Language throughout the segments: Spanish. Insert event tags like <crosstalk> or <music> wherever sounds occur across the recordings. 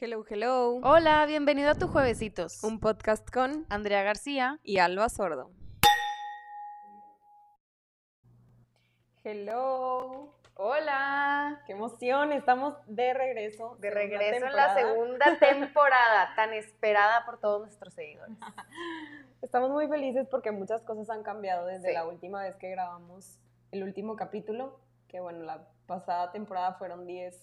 Hello, hello. Hola, bienvenido a tu Juevesitos. Un podcast con Andrea García. y Alba Sordo. Hello. Hola. Qué emoción, estamos de regreso. De regreso en la segunda <laughs> temporada, tan esperada por todos nuestros seguidores. <laughs> Estamos muy felices porque muchas cosas han cambiado desde Sí. la última vez que grabamos el último capítulo, que bueno, la pasada temporada fueron 10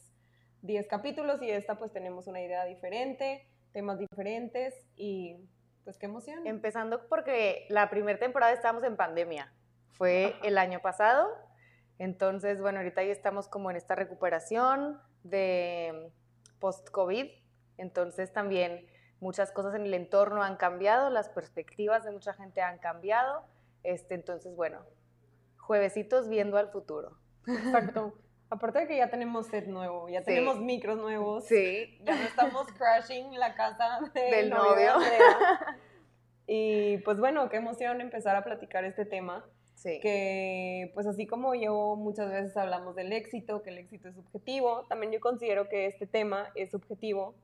10 capítulos y esta pues tenemos una idea diferente, temas diferentes y pues qué emoción. Empezando porque la primera temporada estábamos en pandemia. Fue el año pasado. Entonces, bueno, ahorita ya estamos como en esta recuperación de post-COVID. Entonces también muchas cosas en el entorno han cambiado, las perspectivas de mucha gente han cambiado. Este, entonces, bueno, juevesitos viendo al futuro. Exacto. <laughs> Aparte de que ya tenemos set nuevo, ya Sí. tenemos micros nuevos. Sí, Ya no estamos <laughs> crashing la casa del, Del novio. <laughs> Y pues bueno, qué emoción empezar a platicar este tema. sí. Que pues así como yo muchas veces hablamos del éxito, que el éxito es subjetivo, también yo considero que este tema es subjetivo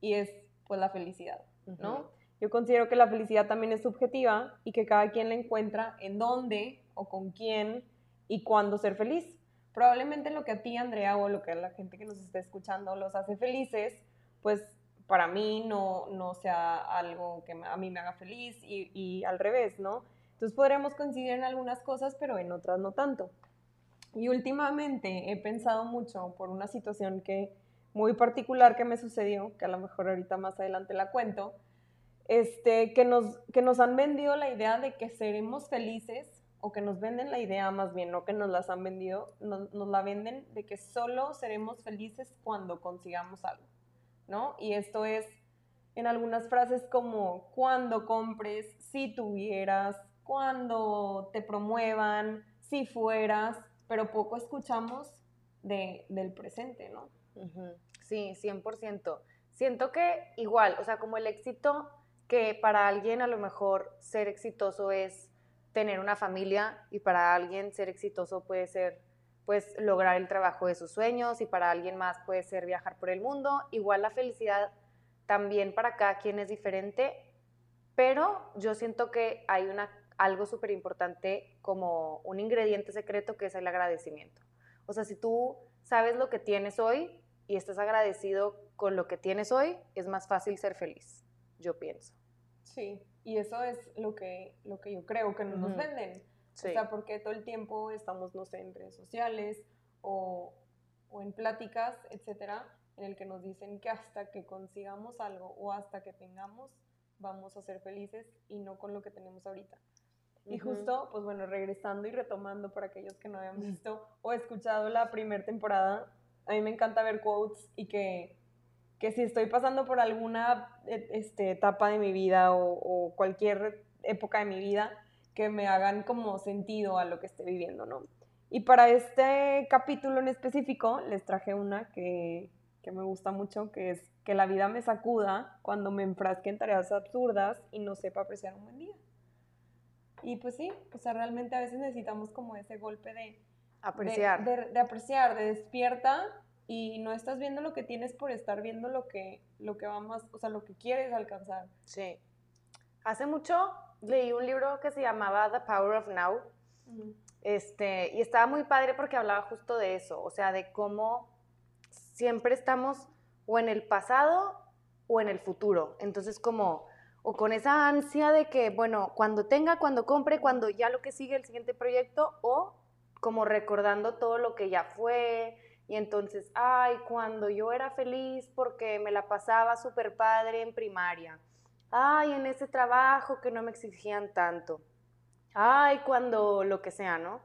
y es pues la felicidad, ¿no? Yo considero que la felicidad también es subjetiva y que cada quien la encuentra en dónde o con quién y cuándo ser feliz. Probablemente lo que a ti, Andrea, o lo que a la gente que nos está escuchando los hace felices, pues para mí no, no sea algo que a mí me haga feliz y, y al revés, ¿no? Entonces podremos coincidir en algunas cosas, pero en otras no tanto. Y últimamente he pensado mucho por una situación que muy particular que me sucedió, que a lo mejor ahorita más adelante la cuento, este, que, nos, que nos han vendido la idea de que seremos felices, o que nos venden la idea más bien, no que nos las han vendido, nos, nos la venden de que solo seremos felices cuando consigamos algo, ¿no? Y esto es en algunas frases como cuando compres, si tuvieras, cuando te promuevan, si fueras, pero poco escuchamos de, del presente, ¿no? Ujú, Sí, 100%. Siento que igual, o sea, como el éxito, que para alguien a lo mejor ser exitoso es tener una familia y para alguien ser exitoso puede ser pues lograr el trabajo de sus sueños y para alguien más puede ser viajar por el mundo. Igual la felicidad también para cada quien es diferente, pero yo siento que hay una, algo súper importante como un ingrediente secreto que es el agradecimiento. O sea, si tú sabes lo que tienes hoy y estás agradecido con lo que tienes hoy, es más fácil ser feliz, yo pienso. Sí, y eso es lo que, lo que yo creo que no nos venden. Sí. O sea, porque todo el tiempo estamos, no sé, en redes sociales o, o en pláticas, etcétera, en el que nos dicen que hasta que consigamos algo o hasta que tengamos, vamos a ser felices y no con lo que tenemos ahorita. Y justo, pues bueno, regresando y retomando para aquellos que no habían visto o escuchado la primera temporada, a mí me encanta ver quotes y que, que si estoy pasando por alguna e- este, etapa de mi vida o, o cualquier época de mi vida, que me hagan como sentido a lo que esté viviendo, ¿no? Y para este capítulo en específico les traje una que, que me gusta mucho, que es que la vida me sacuda cuando me enfrasque en tareas absurdas y no sepa apreciar un buen día. Y pues sí, o sea, realmente a veces necesitamos como ese golpe de, de- Apreciar. De, de apreciar, de despierta y no estás viendo lo que tienes por estar viendo lo que, lo que va más, o sea, lo que quieres alcanzar. Sí. Hace mucho leí un libro que se llamaba The Power of Now. Este, y estaba muy padre porque hablaba justo de eso, o sea, de cómo siempre estamos o en el pasado o en el futuro. Entonces, como, o con esa ansia de que, bueno, cuando tenga, cuando compre, cuando ya lo que sigue el siguiente proyecto, o como recordando todo lo que ya fue. Y entonces, ay, cuando yo era feliz porque me la pasaba súper padre en primaria. Ay, en ese trabajo que no me exigían tanto ay, cuando lo que sea, ¿no?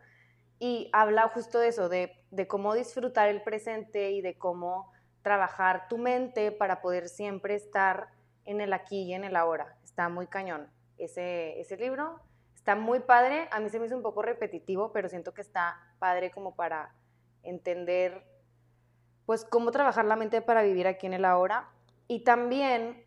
Y habla justo de eso, de, de cómo disfrutar el presente y de cómo trabajar tu mente para poder siempre estar en el aquí y en el ahora. Está muy cañón ese, ese libro. Está muy padre. A mí se me hizo un poco repetitivo, pero siento que está padre como para entender, pues, cómo trabajar la mente para vivir aquí en el ahora. Y también,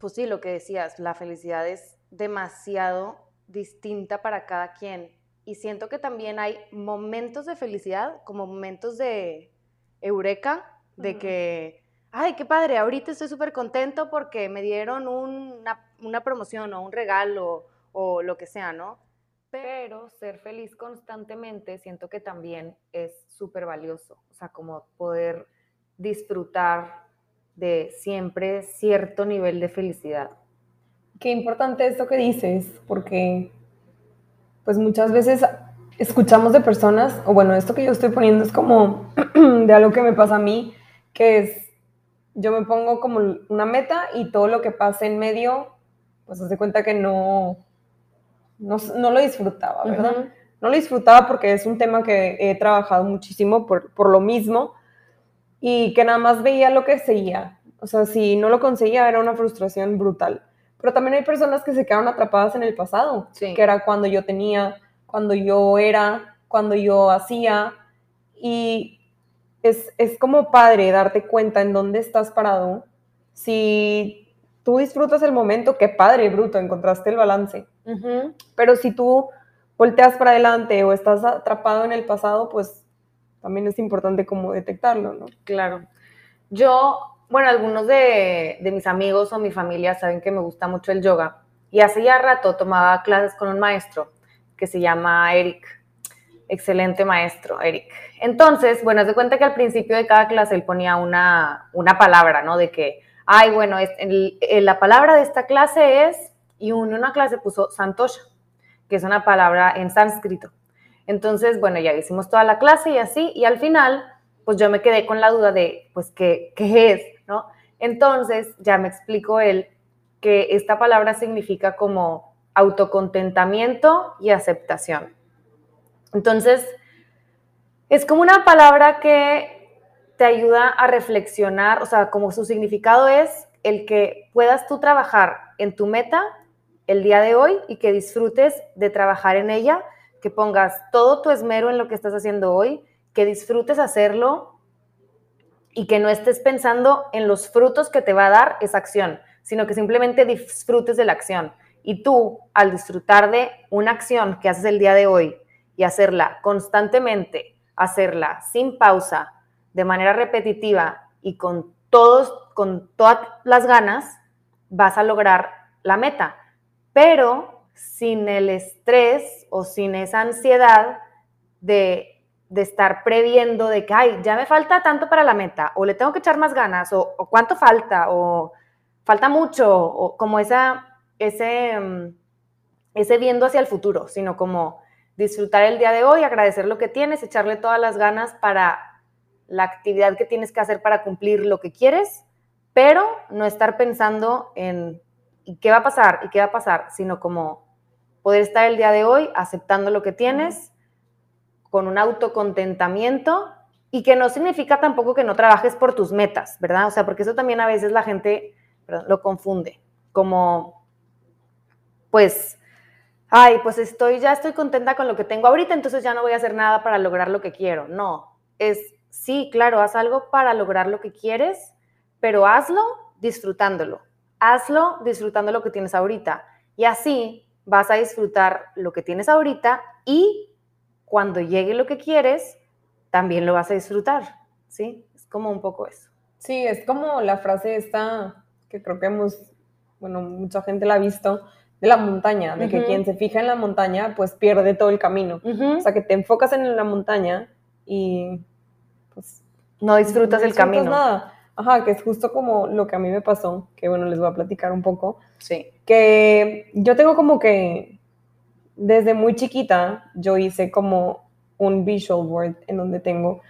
pues sí, lo que decías, la felicidad es demasiado distinta para cada quien. Y siento que también hay momentos de felicidad, como momentos de eureka, de que, ay, qué padre, ahorita estoy súper contento porque me dieron una, una promoción o un regalo o lo que sea, ¿no? Pero ser feliz constantemente siento que también es súper valioso, o sea, como poder disfrutar de siempre cierto nivel de felicidad. Qué importante esto que dices, porque pues muchas veces escuchamos de personas, o bueno, esto que yo estoy poniendo es como <clears throat> de algo que me pasa a mí, que es, yo me pongo como una meta y todo lo que pase en medio, pues se cuenta que no, no, lo disfrutaba, ¿verdad? No lo disfrutaba porque es un tema que he trabajado muchísimo por, por lo mismo y que nada más veía lo que seguía. O sea, si no lo conseguía era una frustración brutal. Pero también hay personas que se quedaron atrapadas en el pasado, que era cuando yo tenía, cuando yo era, cuando yo hacía. Y es, es como padre darte cuenta en dónde estás parado. Si tú disfrutas el momento, qué padre, bruto, encontraste el balance. Pero si tú volteas para adelante o estás atrapado en el pasado, pues también es importante como detectarlo, ¿no? Claro. Yo bueno, algunos de, mis amigos o mi familia saben que me gusta mucho el yoga y hace ya rato tomaba clases con un maestro que se llama Eric. Excelente maestro, Eric. Entonces, bueno, se cuenta que al principio de cada clase él ponía una, una palabra, ¿no? De que, ay, bueno, es, la palabra de esta clase es, y en una clase puso santosha, que es una palabra en sánscrito. Entonces, bueno, ya hicimos toda la clase y así, y al final, pues yo me quedé con la duda de, pues, ¿qué, qué es? Entonces, ya me explicó él que esta palabra significa como autocontentamiento y aceptación. Entonces, es como una palabra que te ayuda a reflexionar, o sea, como su significado es el que puedas tú trabajar en tu meta el día de hoy y que disfrutes de trabajar en ella, que pongas todo tu esmero en lo que estás haciendo hoy, que disfrutes hacerlo y que no estés pensando en los frutos que te va a dar esa acción, sino que simplemente disfrutes de la acción. Y tú, al disfrutar de una acción que haces el día de hoy y hacerla constantemente, hacerla sin pausa, de manera repetitiva y con todos con todas las ganas, vas a lograr la meta. Pero sin el estrés o sin esa ansiedad de de estar previendo de que, ay, ya me falta tanto para la meta, o le tengo que echar más ganas, o, cuánto falta, o falta mucho, o como esa, ese, mm, ese viendo hacia el futuro, sino como disfrutar el día de hoy, agradecer lo que tienes, echarle todas las ganas para la actividad que tienes que hacer para cumplir lo que quieres, pero no estar pensando en ¿y qué va a pasar? ¿y qué va a pasar? Sino como poder estar el día de hoy aceptando lo que tienes con un autocontentamiento y que no significa tampoco que no trabajes por tus metas, ¿verdad? O sea, porque eso también a veces la gente lo confunde, como, pues, ay, pues estoy, ya estoy contenta con lo que tengo ahorita, entonces ya no voy a hacer nada para lograr lo que quiero. No, es, sí, claro, haz algo para lograr lo que quieres, pero hazlo disfrutándolo. Hazlo disfrutando lo que tienes ahorita. Y así vas a disfrutar lo que tienes ahorita y cuando llegue lo que quieres, también lo vas a disfrutar, ¿sí? Es como un poco eso. Sí, es como la frase esta que creo que hemos, bueno, mucha gente la ha visto, de la montaña, de que quien se fija en la montaña, pues pierde todo el camino. O sea, que te enfocas en la montaña y pues... No disfrutas el camino. nada. Ajá, que es justo como lo que a mí me pasó, que bueno, les voy a platicar un poco. Sí. Que yo tengo como que desde muy chiquita yo hice como un visual board en donde tengo,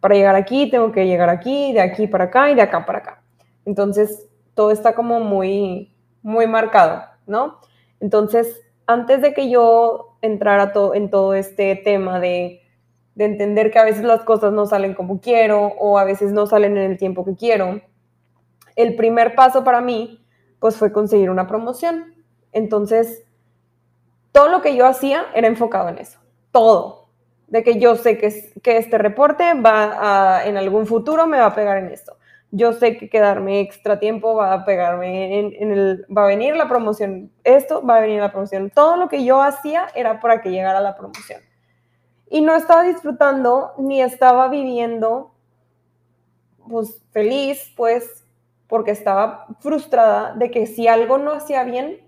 para llegar aquí, tengo que llegar aquí, de aquí para acá y de acá para acá. Entonces, todo está como muy, muy marcado, ¿no? Entonces, antes de que yo entrara en todo este tema de, de entender que a veces las cosas no salen como quiero o a veces no salen en el tiempo que quiero, el primer paso para mí, pues fue conseguir una promoción. Entonces, todo lo que yo hacía era enfocado en eso, todo. De que yo sé que, que este reporte va en algún futuro me va a pegar en esto. Yo sé que quedarme extra tiempo va a pegarme en, el, va a venir la promoción, esto va a venir la promoción. Todo lo que yo hacía era para que llegara la promoción. Y no estaba disfrutando ni estaba viviendo pues feliz, pues, porque estaba frustrada de que si algo no hacía bien,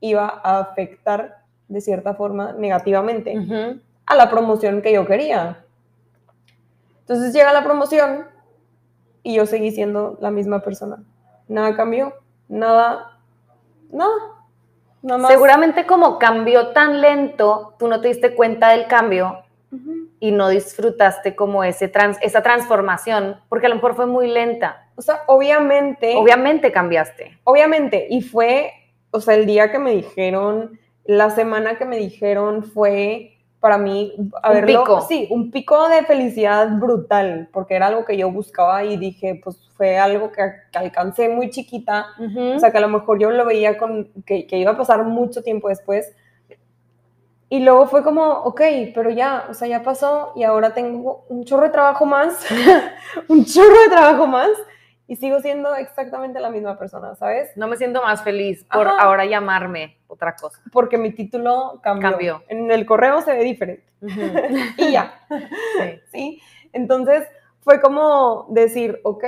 iba a afectar de cierta forma negativamente a la promoción que yo quería. Entonces llega la promoción y yo seguí siendo la misma persona. Nada cambió, nada, nada. nada más. Seguramente como cambió tan lento, tú no te diste cuenta del cambio y no disfrutaste como ese trans, esa transformación, porque a lo mejor fue muy lenta. O sea, obviamente. Obviamente cambiaste. Obviamente, y fue, o sea, el día que me dijeron, la semana que me dijeron fue para mí, a un pico. sí, un pico de felicidad brutal, porque era algo que yo buscaba y dije, pues fue algo que, alcancé muy chiquita, o sea, que a lo mejor yo lo veía con, que, que, iba a pasar mucho tiempo después. Y luego fue como, ok, pero ya, o sea, ya pasó y ahora tengo un chorro de trabajo más, <laughs> un chorro de trabajo más y sigo siendo exactamente la misma persona, ¿sabes? No me siento más feliz por ahora llamarme otra cosa. Porque mi título cambió. En el correo se ve diferente. <laughs> y ya. Sí. sí. Entonces fue como decir, ok,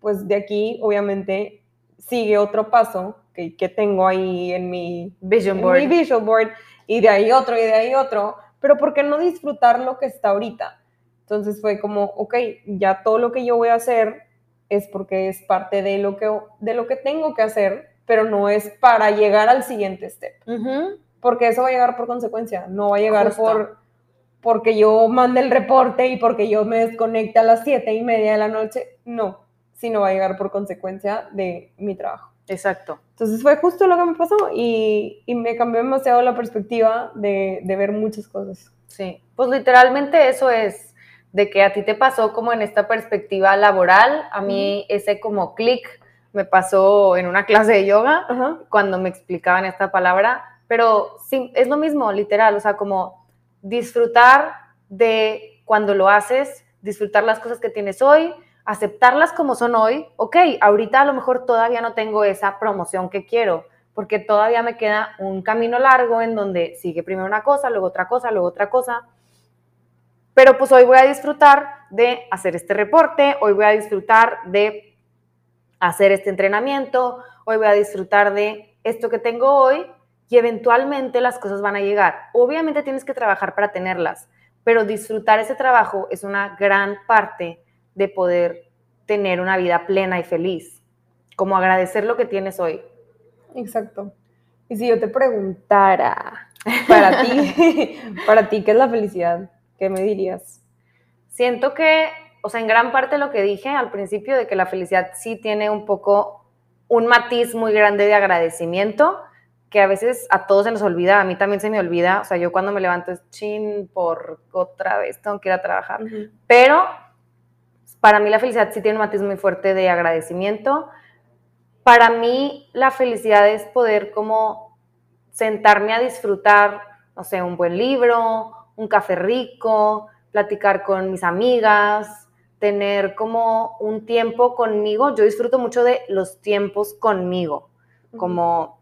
pues de aquí obviamente sigue otro paso que, que tengo ahí en mi vision board. mi vision board y de ahí otro y de ahí otro, pero ¿por qué no disfrutar lo que está ahorita? Entonces fue como, ok, ya todo lo que yo voy a hacer es porque es parte de lo que, de lo que tengo que hacer, pero no es para llegar al siguiente step. Porque eso va a llegar por consecuencia, no va a llegar por porque yo mande el reporte y porque yo me desconecte a las siete y media de la noche, no, sino va a llegar por consecuencia de mi trabajo. Exacto. Entonces fue justo lo que me pasó y, y me cambió demasiado la perspectiva de, de ver muchas cosas. Sí, pues literalmente eso es de que a ti te pasó como en esta perspectiva laboral, a mí ese como clic me pasó en una <laughs> clase de yoga cuando me explicaban esta palabra, pero sí, es lo mismo, literal, o sea, como disfrutar de cuando lo haces, disfrutar las cosas que tienes hoy, aceptarlas como son hoy, ok, ahorita a lo mejor todavía no tengo esa promoción que quiero, porque todavía me queda un camino largo en donde sigue primero una cosa, luego otra cosa, luego otra cosa, pero pues hoy voy a disfrutar de hacer este reporte, hoy voy a disfrutar de hacer este entrenamiento, hoy voy a disfrutar de esto que tengo hoy y eventualmente las cosas van a llegar. Obviamente tienes que trabajar para tenerlas, pero disfrutar ese trabajo es una gran parte de poder tener una vida plena y feliz, como agradecer lo que tienes hoy. Exacto. Y si yo te preguntara para ti, <laughs> para ti, ¿qué es la felicidad? ¿Qué me dirías? Siento que, o sea, en gran parte lo que dije al principio de que la felicidad sí tiene un poco un matiz muy grande de agradecimiento, que a veces a todos se nos olvida, a mí también se me olvida, o sea, yo cuando me levanto es chin por otra vez, tengo que ir a trabajar, pero para mí la felicidad sí tiene un matiz muy fuerte de agradecimiento. Para mí la felicidad es poder como sentarme a disfrutar, no sé, un buen libro, un café rico, platicar con mis amigas, tener como un tiempo conmigo. Yo disfruto mucho de los tiempos conmigo, como,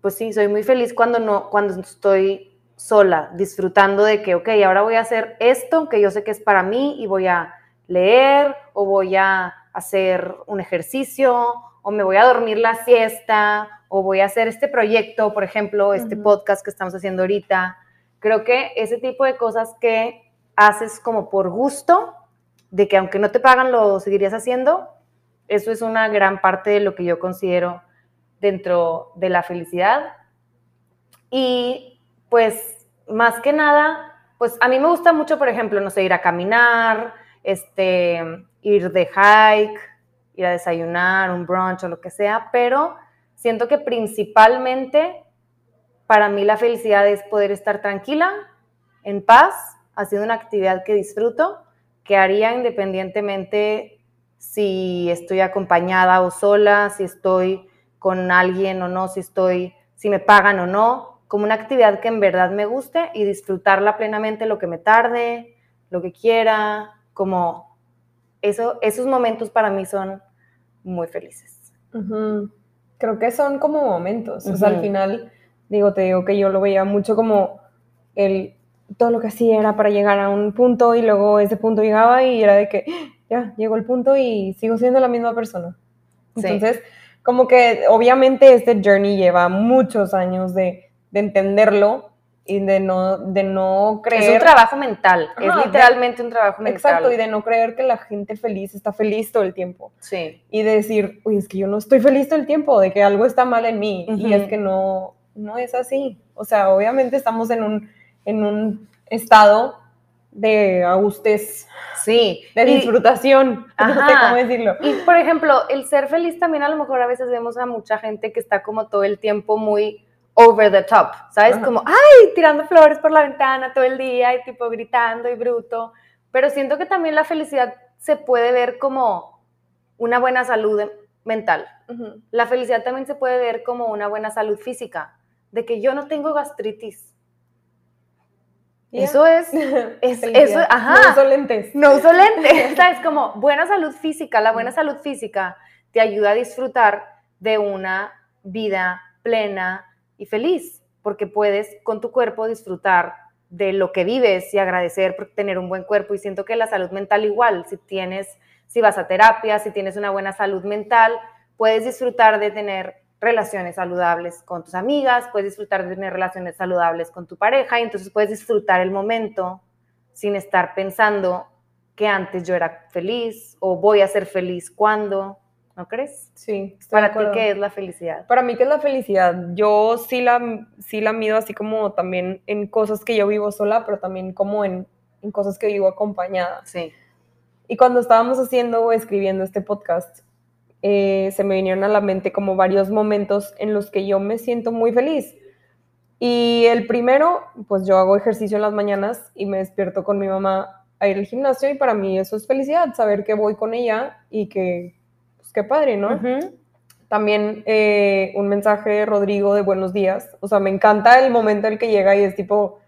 pues sí, soy muy feliz cuando, no, cuando estoy sola, disfrutando de que, ok, ahora voy a hacer esto que yo sé que es para mí y voy a leer o voy a hacer un ejercicio o me voy a dormir la siesta o voy a hacer este proyecto, por ejemplo, este podcast que estamos haciendo ahorita Creo que ese tipo de cosas que haces como por gusto, de que aunque no te pagan lo seguirías haciendo, eso es una gran parte de lo que yo considero dentro de la felicidad. Y pues más que nada, pues a mí me gusta mucho, por ejemplo, no sé, ir a caminar, este, ir de hike, ir a desayunar, un brunch o lo que sea, pero siento que principalmente para mí la felicidad es poder estar tranquila, en paz, haciendo una actividad que disfruto, que haría independientemente si estoy acompañada o sola, si estoy con alguien o no, si estoy, si me pagan o no, como una actividad que en verdad me guste y disfrutarla plenamente lo que me tarde, lo que quiera, como eso, esos momentos para mí son muy felices. Creo que son como momentos, o sea, al final digo, te digo que yo lo veía mucho como el, todo lo que hacía era para llegar a un punto y luego ese punto llegaba y era de que ya, llegó el punto y sigo siendo la misma persona. Entonces, como que obviamente este journey lleva muchos años de, de entenderlo y de no, de no creer. Es un trabajo mental, es literalmente un trabajo mental. Exacto, y de no creer que la gente feliz está feliz todo el tiempo. Sí. Y de decir, uy, es que yo no estoy feliz todo el tiempo, de que algo está mal en mí. Y es que no, no es así. O sea, obviamente estamos en un, en un estado de agustez. Sí. De disfrutación. <laughs> No sé cómo decirlo. Y, por ejemplo, el ser feliz también a lo mejor a veces vemos a mucha gente que está como todo el tiempo muy over the top, ¿sabes? Como, ay, tirando flores por la ventana todo el día y tipo gritando y bruto. Pero siento que también la felicidad se puede ver como una buena salud mental. La felicidad también se puede ver como una buena salud física, de que yo no tengo gastritis. Eso es, <laughs> es eso, ajá. No uso lentes. No uso <laughs> lentes. ¿Sabes? Como buena salud física. La buena salud física te ayuda a disfrutar de una vida plena, y feliz, porque puedes con tu cuerpo disfrutar de lo que vives y agradecer por tener un buen cuerpo. Y siento que la salud mental igual, si tienes, si vas a terapia, si tienes una buena salud mental, puedes disfrutar de tener relaciones saludables con tus amigas, puedes disfrutar de tener relaciones saludables con tu pareja y entonces puedes disfrutar el momento sin estar pensando que antes yo era feliz o voy a ser feliz cuando. ¿No crees? Sí. ¿Para ti qué es la felicidad? Para mí, ¿qué es la felicidad? Yo sí la, sí la mido así como también en cosas que yo vivo sola, pero también como en, en cosas que vivo acompañada. Sí. Y cuando estábamos haciendo o escribiendo este podcast, eh, se me vinieron a la mente como varios momentos en los que yo me siento muy feliz. Y el primero, pues yo hago ejercicio en las mañanas y me despierto con mi mamá a ir al gimnasio y para mí eso es felicidad, saber que voy con ella y que qué padre, ¿no? También eh, un mensaje de Rodrigo de buenos días. O sea, me encanta el momento en el que llega y es tipo,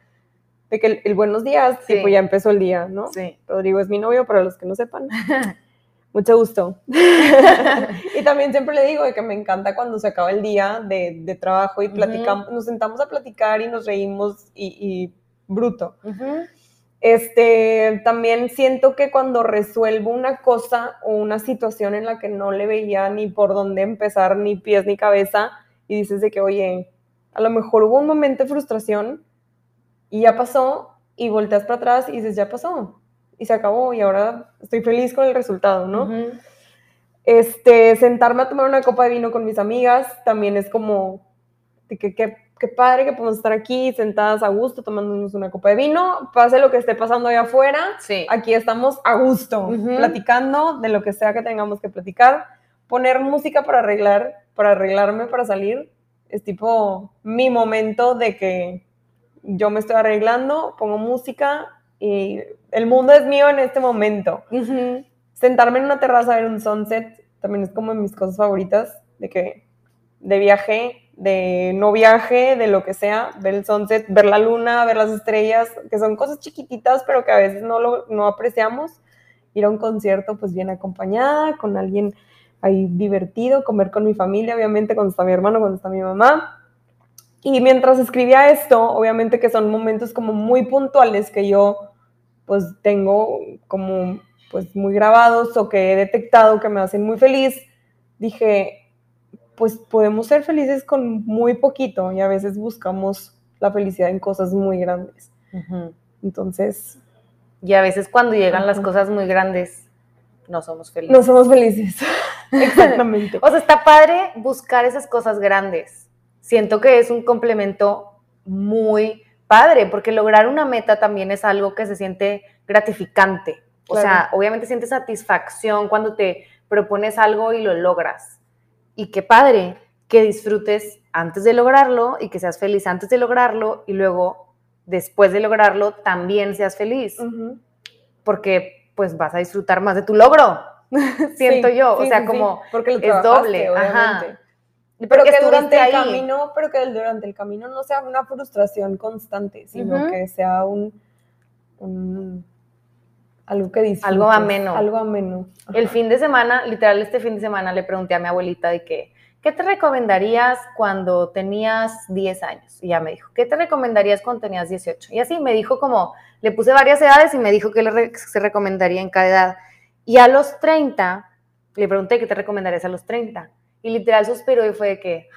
de que el, buenos días, sí. tipo, ya empezó el día, ¿no? Sí. Rodrigo es mi novio, para los que no sepan. <laughs> Mucho gusto. <laughs> y también siempre le digo de que me encanta cuando se acaba el día de, trabajo y platicamos, nos sentamos a platicar y nos reímos y, bruto. Este, también siento que cuando resuelvo una cosa o una situación en la que no le veía ni por dónde empezar, ni pies ni cabeza, y dices de que, oye, a lo mejor hubo un momento de frustración y ya pasó, y volteas para atrás y dices, ya pasó, y se acabó, y ahora estoy feliz con el resultado, ¿no? Este, sentarme a tomar una copa de vino con mis amigas también es como, de que, que qué padre que podemos estar aquí sentadas a gusto tomándonos una copa de vino, pase lo que esté pasando allá afuera, sí. aquí estamos a gusto, platicando de lo que sea que tengamos que platicar, poner música para arreglar, para arreglarme, para salir, es tipo mi momento de que yo me estoy arreglando, pongo música y el mundo es mío en este momento. Sentarme en una terraza a ver un sunset también es como de mis cosas favoritas, de que de viaje de no viaje, de lo que sea, ver el sunset, ver la luna, ver las estrellas, que son cosas chiquititas, pero que a veces no, lo, no apreciamos. Ir a un concierto, pues bien acompañada, con alguien ahí divertido, comer con mi familia, obviamente, cuando está mi hermano, cuando está mi mamá. Y mientras escribía esto, obviamente que son momentos como muy puntuales que yo pues tengo como pues muy grabados o que he detectado que me hacen muy feliz, dije, pues podemos ser felices con muy poquito y a veces buscamos la felicidad en cosas muy grandes. Entonces... Y a veces cuando llegan las cosas muy grandes, no somos felices. No somos felices. <laughs> Exactamente. o sea, está padre buscar esas cosas grandes. Siento que es un complemento muy padre, porque lograr una meta también es algo que se siente gratificante. O sea, obviamente sientes satisfacción cuando te propones algo y lo logras y qué padre que disfrutes antes de lograrlo y que seas feliz antes de lograrlo y luego después de lograrlo también seas feliz. Porque pues vas a disfrutar más de tu logro, <laughs> siento yo, o sea, como porque es doble, Ajá. Pero que durante el camino, pero que durante el camino no sea una frustración constante, sino que sea un, algo que disfrutes. Algo ameno. Algo ameno. El fin de semana, literal este fin de semana le pregunté a mi abuelita de que, ¿qué te recomendarías cuando tenías 10 años? Y ella me dijo, ¿qué te recomendarías cuando tenías 18? Y así me dijo como, le puse varias edades y me dijo qué le se recomendaría en cada edad. Y a los 30, le pregunté qué te recomendarías a los 30. Y literal suspiró y fue de que,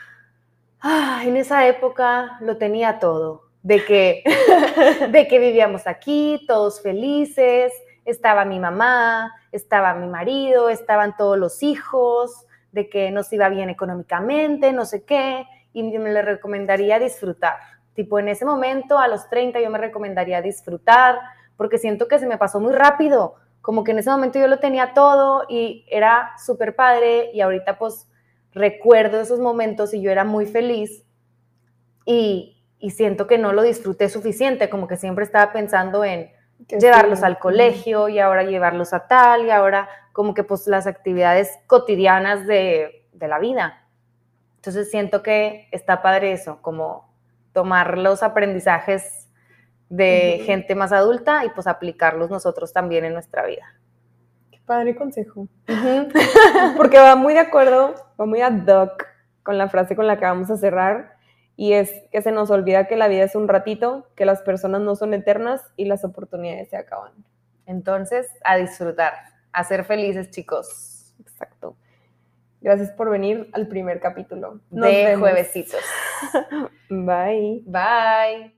ah, en esa época lo tenía todo. De que, <laughs> de que vivíamos aquí, todos felices, estaba mi mamá, estaba mi marido, estaban todos los hijos, de que nos iba bien económicamente, no sé qué, y me le recomendaría disfrutar. Tipo, en ese momento, a los 30, yo me recomendaría disfrutar, porque siento que se me pasó muy rápido, como que en ese momento yo lo tenía todo y era súper padre, y ahorita pues recuerdo esos momentos y yo era muy feliz, y, y siento que no lo disfruté suficiente, como que siempre estaba pensando en llevarlos al colegio y ahora llevarlos a tal y ahora como que pues las actividades cotidianas de, de la vida. Entonces siento que está padre eso, como tomar los aprendizajes de gente más adulta y pues aplicarlos nosotros también en nuestra vida. Qué padre consejo. <laughs> Porque va muy de acuerdo, va muy ad hoc con la frase con la que vamos a cerrar y es que se nos olvida que la vida es un ratito, que las personas no son eternas y las oportunidades se acaban. Entonces, a disfrutar, a ser felices, chicos. Exacto. Gracias por venir al primer capítulo de Juevesitos. <laughs> Bye. Bye.